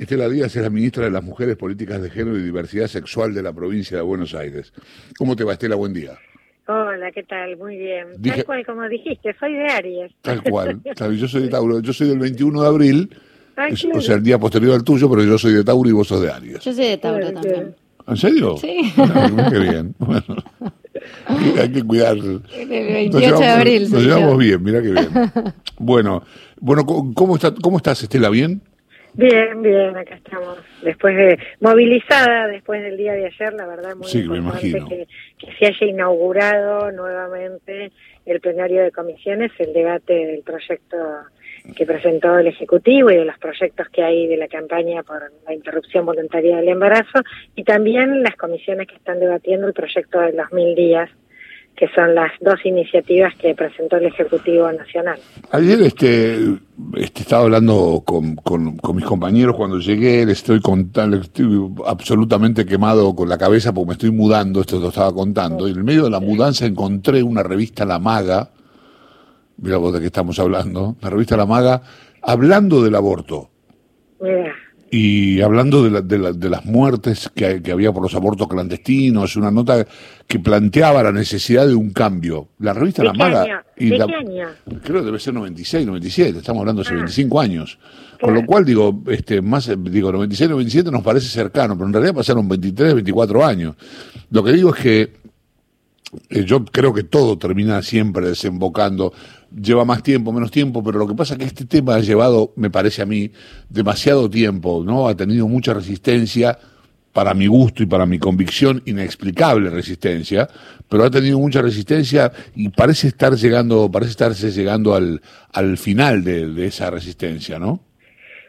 Estela Díaz es la ministra de las Mujeres, Políticas de Género y Diversidad Sexual de la provincia de Buenos Aires. ¿Cómo te va, Estela? Buen día. Hola, ¿qué tal? Muy bien. Tal cual, como dijiste, soy de Aries. Tal cual. Yo soy de Tauro. Yo soy del 21 de abril, o sea, el día posterior al tuyo, pero yo soy de Tauro y vos sos de Aries. Yo soy de Tauro también. ¿En serio? Sí. qué bien. Bueno, hay que cuidar. El 28 de abril. Nos llevamos bien, mira qué bien. Bueno, bueno ¿cómo, está, ¿cómo estás, Estela? ¿Bien? Bien, bien, acá estamos. Después de movilizada, después del día de ayer, la verdad, muy importante que, que, se haya inaugurado nuevamente el plenario de comisiones, el debate del proyecto que presentó el Ejecutivo y de los proyectos que hay de la campaña por la interrupción voluntaria del embarazo, y también las comisiones que están debatiendo el proyecto de los mil días que son las dos iniciativas que presentó el Ejecutivo Nacional. Ayer este, este estaba hablando con, con, mis compañeros cuando llegué, les estoy contando, estoy absolutamente quemado con la cabeza porque me estoy mudando, esto lo estaba contando, y en el medio de la mudanza encontré una revista La Maga, mira vos de qué estamos hablando, la revista La Maga, hablando del aborto. Mira. Y hablando de, de, de las muertes que, que, había por los abortos clandestinos, una nota que planteaba la necesidad de un cambio. La revista La Maga. Y la, año? Creo que debe ser 96, 97, estamos hablando de hace 25 ah. años. Con lo cual, digo, este, más, digo, 96, 97 nos parece cercano, pero en realidad pasaron 23, 24 años. Lo que digo es que eh, yo creo que todo termina siempre desembocando lleva más tiempo, menos tiempo, pero lo que pasa es que este tema ha llevado, me parece a mí, demasiado tiempo, ¿no? Ha tenido mucha resistencia, para mi gusto y para mi convicción, inexplicable resistencia, pero ha tenido mucha resistencia y parece estar llegando, parece estarse llegando al, al final de, de esa resistencia, ¿no?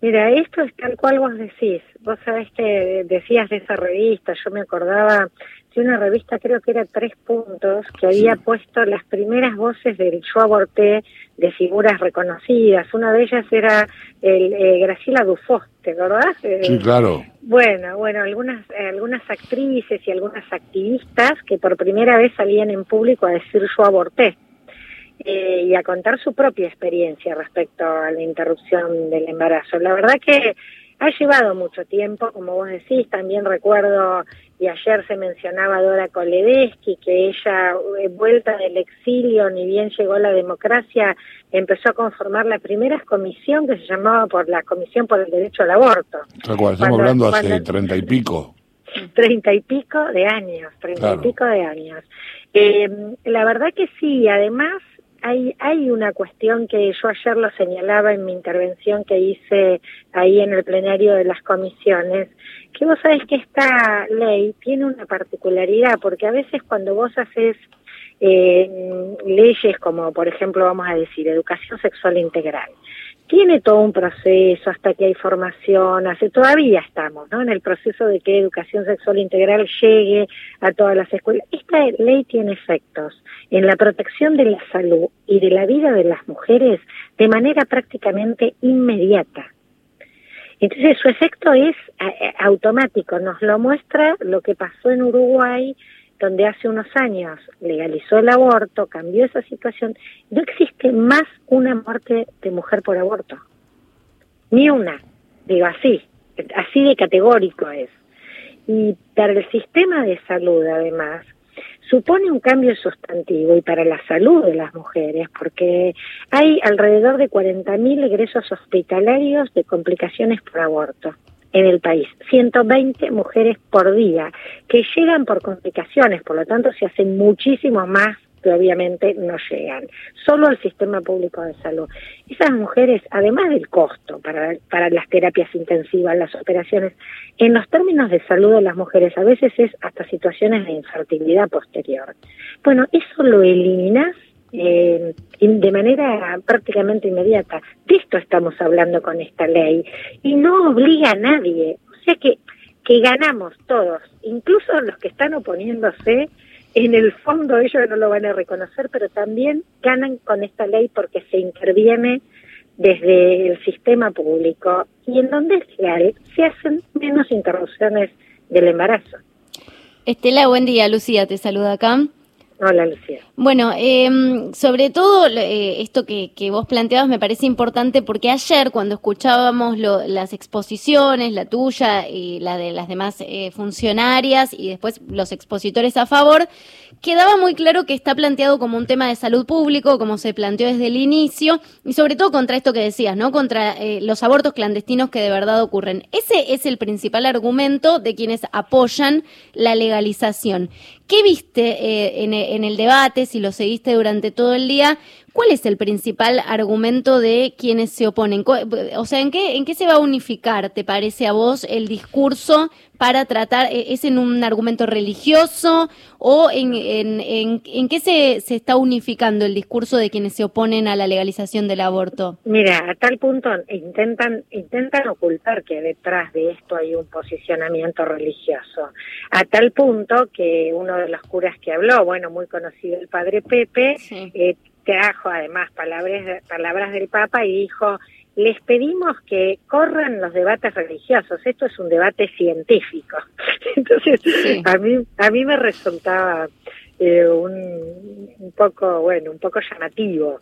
Mira, esto es tal cual vos decís. Vos sabés que decías de esa revista, yo me acordaba una revista, creo que era Tres Puntos, que había puesto las primeras voces del Yo Aborté de figuras reconocidas. Una de ellas era el, eh, Graciela Dufos, ¿te acordás? Eh, sí, claro. Bueno, bueno, algunas, eh, algunas actrices y algunas activistas que por primera vez salían en público a decir Yo Aborté. y a contar su propia experiencia respecto a la interrupción del embarazo. La verdad que ha llevado mucho tiempo, como vos decís, también recuerdo y ayer se mencionaba a Dora Koledesky, que ella, eh, vuelta del exilio, ni bien llegó la democracia, empezó a conformar la primera comisión que se llamaba por la Comisión por el Derecho al Aborto. Estamos hablando hace treinta y pico. Treinta y pico de años, treinta y pico de años. Eh, la verdad que sí, además hay, hay una cuestión que yo ayer lo señalaba en mi intervención que hice ahí en el plenario de las comisiones, que vos sabés que esta ley tiene una particularidad, porque a veces cuando vos haces eh, leyes como, por ejemplo, vamos a decir, educación sexual integral, tiene todo un proceso hasta que hay formación, hace todavía estamos, ¿no? En el proceso de que educación sexual integral llegue a todas las escuelas. Esta ley tiene efectos en la protección de la salud y de la vida de las mujeres de manera prácticamente inmediata. Entonces su efecto es eh, automático, nos lo muestra lo que pasó en Uruguay donde hace unos años legalizó el aborto, cambió esa situación, no existe más una muerte de mujer por aborto. Ni una. Digo así, así de categórico es. Y para el sistema de salud, además, supone un cambio sustantivo y para la salud de las mujeres, porque hay alrededor de 40.000 egresos hospitalarios de complicaciones por aborto en el país, 120 mujeres por día, que llegan por complicaciones, por lo tanto se hacen muchísimos más que obviamente no llegan, solo al sistema público de salud. Esas mujeres, además del costo para, para las terapias intensivas, las operaciones, en los términos de salud de las mujeres, a veces es hasta situaciones de infertilidad posterior. Bueno, eso lo eliminas eh, de manera prácticamente inmediata. De esto estamos hablando con esta ley y no obliga a nadie. O sea que, que ganamos todos, incluso los que están oponiéndose, en el fondo ellos no lo van a reconocer, pero también ganan con esta ley porque se interviene desde el sistema público y en donde es real se hacen menos interrupciones del embarazo. Estela, buen día. Lucía te saluda acá. Hola, Lucía. Bueno, em, sobre todo eh, esto que, vos planteabas me parece importante porque ayer cuando escuchábamos las exposiciones, la tuya y la de las demás eh, funcionarias y después los expositores a favor, quedaba muy claro que está planteado como un tema de salud público, como se planteó desde el inicio, y sobre todo contra esto que decías, ¿no? Contra eh, los abortos clandestinos que de verdad ocurren. Ese es el principal argumento de quienes apoyan la legalización. ¿Qué viste eh, en, el debate, si lo seguiste durante todo el día? ¿Cuál es el principal argumento de quienes se oponen? O sea, ¿en qué, ¿en qué se va a unificar, te parece a vos, el discurso para tratar, e, es en un argumento religioso o en, en, en, qué se, se está unificando el discurso de quienes se oponen a la legalización del aborto? Mira, a tal punto intentan, intentan ocultar que detrás de esto hay un posicionamiento religioso, a tal punto que uno de los curas que habló, bueno, muy conocido el padre Pepe, eh, trajo además palabras, palabras del Papa y dijo, les pedimos que corran los debates religiosos. Esto es un debate científico. Entonces, a mí a mí me resultaba eh, un, un, poco, bueno, un poco llamativo.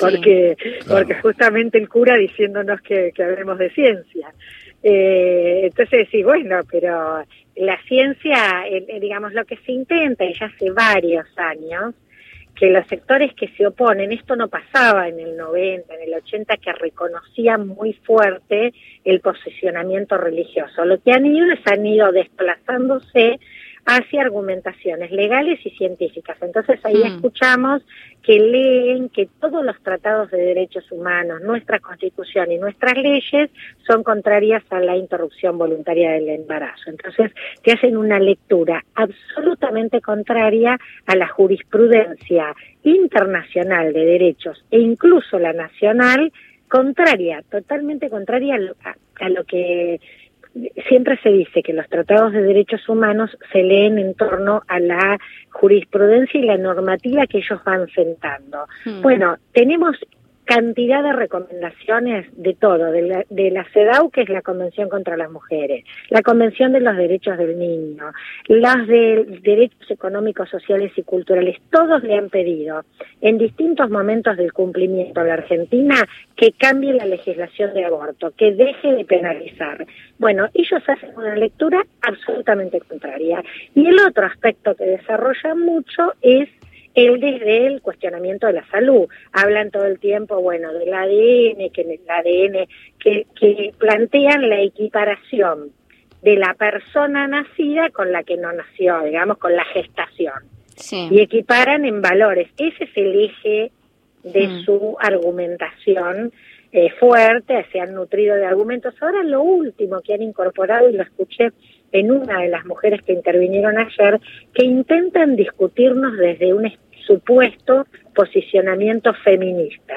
Porque, porque justamente el cura diciéndonos que, que hablemos de ciencia. Eh, entonces sí, bueno, pero la ciencia, digamos, lo que se intenta, y ya hace varios años, que los sectores que se oponen, esto no pasaba en el 90, en el 80, que reconocían muy fuerte el posicionamiento religioso. Lo que han ido es han ido desplazándose hacia argumentaciones legales y científicas. Entonces ahí mm. escuchamos que leen que todos los tratados de derechos humanos, nuestra constitución y nuestras leyes son contrarias a la interrupción voluntaria del embarazo. Entonces te hacen una lectura absolutamente contraria a la jurisprudencia internacional de derechos e incluso la nacional, contraria, totalmente contraria a lo que siempre se dice que los tratados de derechos humanos se leen en torno a la jurisprudencia y la normativa que ellos van sentando. Hmm. Bueno, tenemos cantidad de recomendaciones de todo, de la, de la CEDAW, que es la Convención contra las Mujeres, la Convención de los Derechos del Niño, las de Derechos Económicos, Sociales y Culturales, todos le han pedido en distintos momentos del cumplimiento a la Argentina que cambie la legislación de aborto, que deje de penalizar. Bueno, ellos hacen una lectura absolutamente contraria. Y el otro aspecto que desarrolla mucho es desde el cuestionamiento de la salud. Hablan todo el tiempo, bueno, del ADN, que en el ADN, que, que plantean la equiparación de la persona nacida con la que no nació, digamos, con la gestación. Y equiparan en valores. Ese es el eje de mm. su argumentación eh, fuerte, se han nutrido de argumentos. Ahora lo último que han incorporado, y lo escuché en una de las mujeres que intervinieron ayer, que intentan discutirnos desde un supuesto posicionamiento feminista.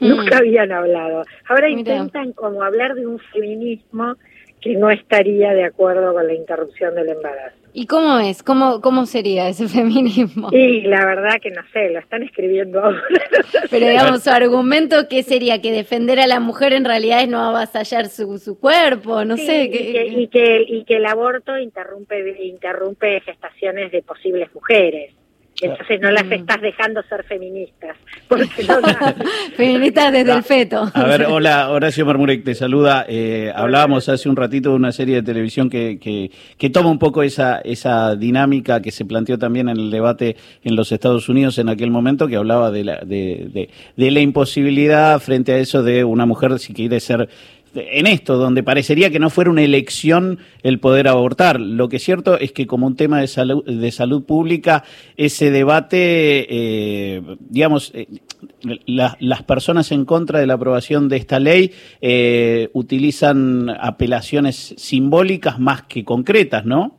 Mm. Nunca habían hablado. Ahora intentan como hablar de un feminismo que no estaría de acuerdo con la interrupción del embarazo. ¿Y cómo es? ¿Cómo, cómo sería ese feminismo? Y la verdad que no sé, lo están escribiendo ahora. Pero digamos, su argumento que sería que defender a la mujer en realidad es no avasallar su, su cuerpo, no sé. Y que, y que, y que el aborto interrumpe, interrumpe gestaciones de posibles mujeres. Entonces no las mm. estás dejando ser feministas. Porque no feministas desde el feto. A ver, hola, Horacio Marmurek te saluda. Eh, hablábamos hace un ratito de una serie de televisión que, que, que, toma un poco esa, esa dinámica que se planteó también en el debate en los Estados Unidos en aquel momento, que hablaba de la, de, de, de la imposibilidad frente a eso de una mujer si quiere ser en esto, donde parecería que no fuera una elección el poder abortar. Lo que es cierto es que como un tema de salud, de salud pública, ese debate, eh, digamos, eh, las personas en contra de la aprobación de esta ley eh, utilizan apelaciones simbólicas más que concretas, ¿no?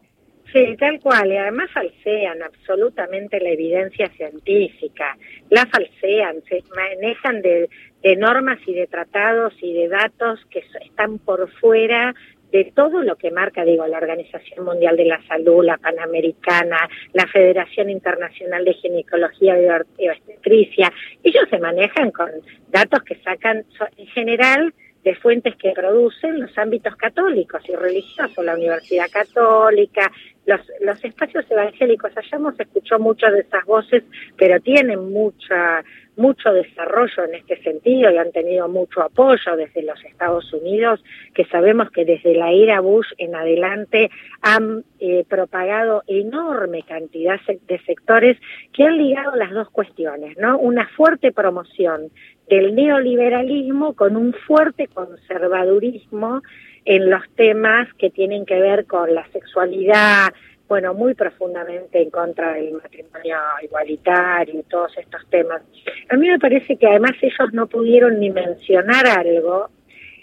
Sí, tal cual, y además falsean absolutamente la evidencia científica, la falsean, se manejan de, normas y de tratados y de datos que están por fuera de todo lo que marca, digo, la Organización Mundial de la Salud, la Panamericana, la Federación Internacional de Ginecología y Obstetricia. Ellos se manejan con datos que sacan, en general, de fuentes que producen los ámbitos católicos y religiosos, la Universidad Católica, los, los espacios evangélicos. Allá hemos escuchado muchas de esas voces, pero tienen mucha mucho desarrollo en este sentido y han tenido mucho apoyo desde los Estados Unidos, que sabemos que desde la era Bush en adelante han eh, propagado enorme cantidad de sectores que han ligado las dos cuestiones, ¿no? Una fuerte promoción del neoliberalismo con un fuerte conservadurismo en los temas que tienen que ver con la sexualidad, bueno, muy profundamente en contra del matrimonio igualitario y todos estos temas. A mí me parece que además ellos no pudieron ni mencionar algo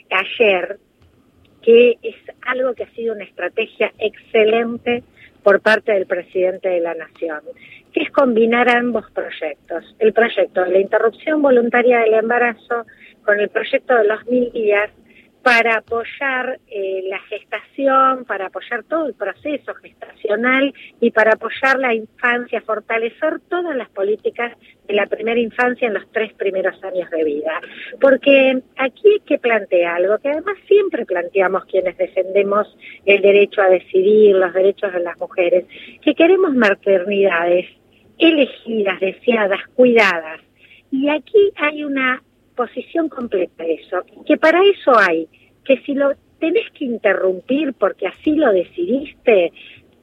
ayer que es algo que ha sido una estrategia excelente por parte del presidente de la Nación, que es combinar ambos proyectos, el proyecto de la interrupción voluntaria del embarazo con el proyecto de los mil días para apoyar eh, la gestación, para apoyar todo el proceso gestacional y para apoyar la infancia, fortalecer todas las políticas de la primera infancia en los tres primeros años de vida. Porque aquí hay que plantear algo que además siempre planteamos quienes defendemos el derecho a decidir, los derechos de las mujeres, que queremos maternidades elegidas, deseadas, cuidadas. Y aquí hay una posición completa eso, que para eso hay, que si lo tenés que interrumpir porque así lo decidiste,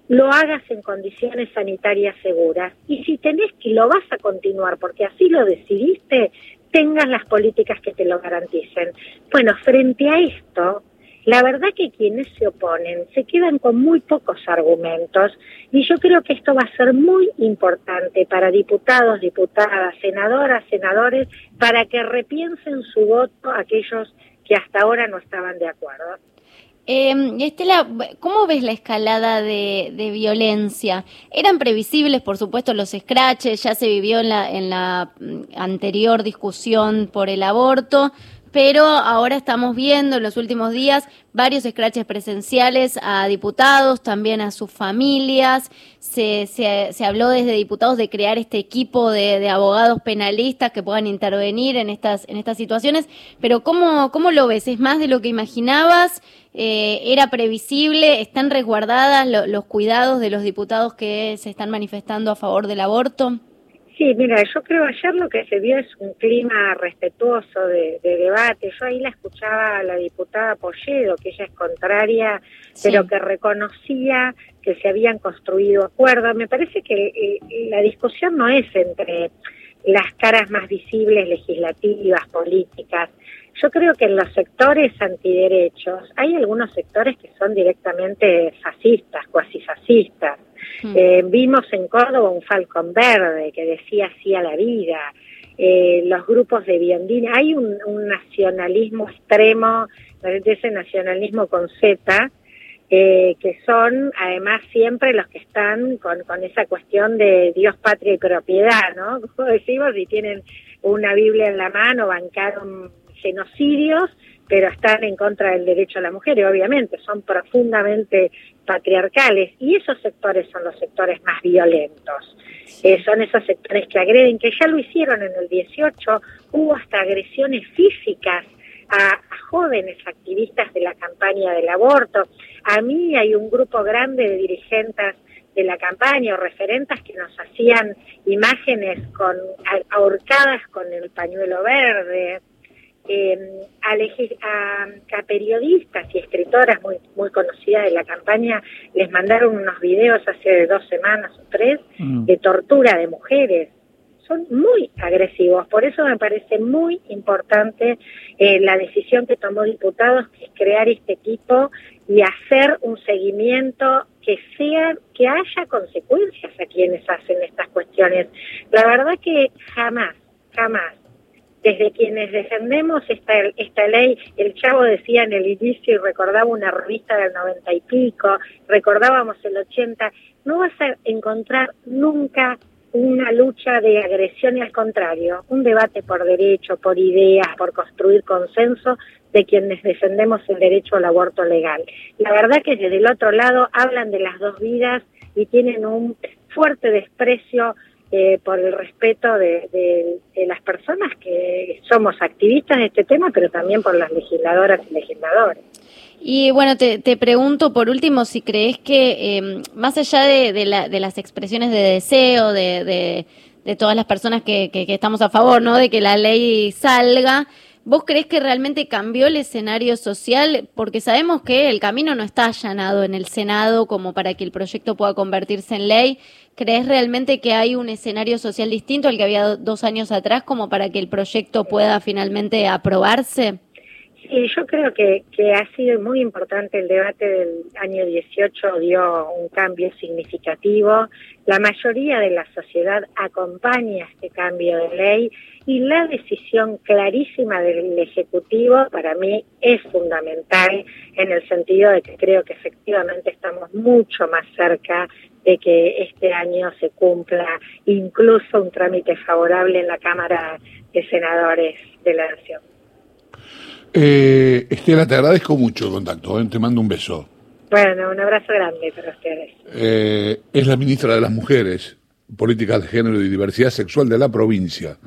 lo hagas en condiciones sanitarias seguras. Y si tenés que lo vas a continuar porque así lo decidiste, tengas las políticas que te lo garanticen. Bueno, frente a esto, la verdad que quienes se oponen se quedan con muy pocos argumentos y yo creo que esto va a ser muy importante para diputados, diputadas, senadoras, senadores, para que repiensen su voto aquellos que hasta ahora no estaban de acuerdo. Eh, Estela, ¿cómo ves la escalada de, de, violencia? Eran previsibles, por supuesto, los scratches, ya se vivió en la, en la mm, anterior discusión por el aborto, pero ahora estamos viendo en los últimos días varios escraches presenciales a diputados, también a sus familias. Se, se, habló desde diputados de crear este equipo de, abogados penalistas que puedan intervenir en estas, en estas situaciones, pero ¿cómo, cómo lo ves? ¿Es más de lo que imaginabas? Eh, ¿Era previsible? ¿Están resguardadas lo, los cuidados de los diputados que se están manifestando a favor del aborto? Sí, mira, yo creo ayer lo que se vio es un clima respetuoso de, de, debate. Yo ahí la escuchaba a la diputada Polledo, que ella es contraria, sí. pero que reconocía que se habían construido acuerdos. Me parece que eh, la discusión no es entre las caras más visibles legislativas, políticas. Yo creo que en los sectores antiderechos hay algunos sectores que son directamente fascistas, cuasi fascistas Mm. Eh, vimos en Córdoba un falcón verde que decía sí a la vida. Eh, los grupos de Biondini, hay un, un nacionalismo extremo, ese nacionalismo con Z, eh, que son además siempre los que están con, con esa cuestión de Dios, patria y propiedad, ¿no? Como decimos, si tienen una Biblia en la mano, bancaron genocidios, pero están en contra del derecho a la mujer y obviamente son profundamente patriarcales y esos sectores son los sectores más violentos. Eh, son esos sectores que agreden, que ya lo hicieron en el 18, hubo hasta agresiones físicas a, a, jóvenes activistas de la campaña del aborto. A mí hay un grupo grande de dirigentes de la campaña o referentes que nos hacían imágenes con ahorcadas con el pañuelo verde, eh, a, a, periodistas y escritoras muy, muy conocidas de la campaña les mandaron unos videos hace dos semanas o tres mm. de tortura de mujeres. Son muy agresivos, por eso me parece muy importante eh, la decisión que tomó diputados, que es crear este equipo y hacer un seguimiento que sea, que haya consecuencias a quienes hacen estas cuestiones. La verdad que jamás, jamás desde quienes defendemos esta, esta ley, el Chavo decía en el inicio y recordaba una revista del noventa y pico, recordábamos el ochenta, no vas a encontrar nunca una lucha de agresión y al contrario, un debate por derecho, por ideas, por construir consenso de quienes defendemos el derecho al aborto legal. La verdad que desde el otro lado hablan de las dos vidas y tienen un fuerte desprecio eh, por el respeto de, las personas que somos activistas de este tema, pero también por las legisladoras y legisladores. Y bueno, te, pregunto por último si crees que em, más allá de, de, la, de, las expresiones de deseo de, de todas las personas que, que, que, estamos a favor, ¿no? De que la ley salga, ¿Vos crees que realmente cambió el escenario social? Porque sabemos que el camino no está allanado en el Senado como para que el proyecto pueda convertirse en ley. ¿Crees realmente que hay un escenario social distinto al que había dos años atrás como para que el proyecto pueda finalmente aprobarse? Sí, yo creo que, que ha sido muy importante el debate del año 18, dio un cambio significativo. La mayoría de la sociedad acompaña este cambio de ley y la decisión clarísima del Ejecutivo para mí es fundamental en el sentido de que creo que efectivamente estamos mucho más cerca de que este año se cumpla incluso un trámite favorable en la Cámara de Senadores de la Nación. Eh, Estela, te agradezco mucho el contacto, ¿eh? te mando un beso. Bueno, un abrazo grande para ustedes. Eh, es la ministra de las Mujeres, Políticas de Género y Diversidad Sexual de la provincia.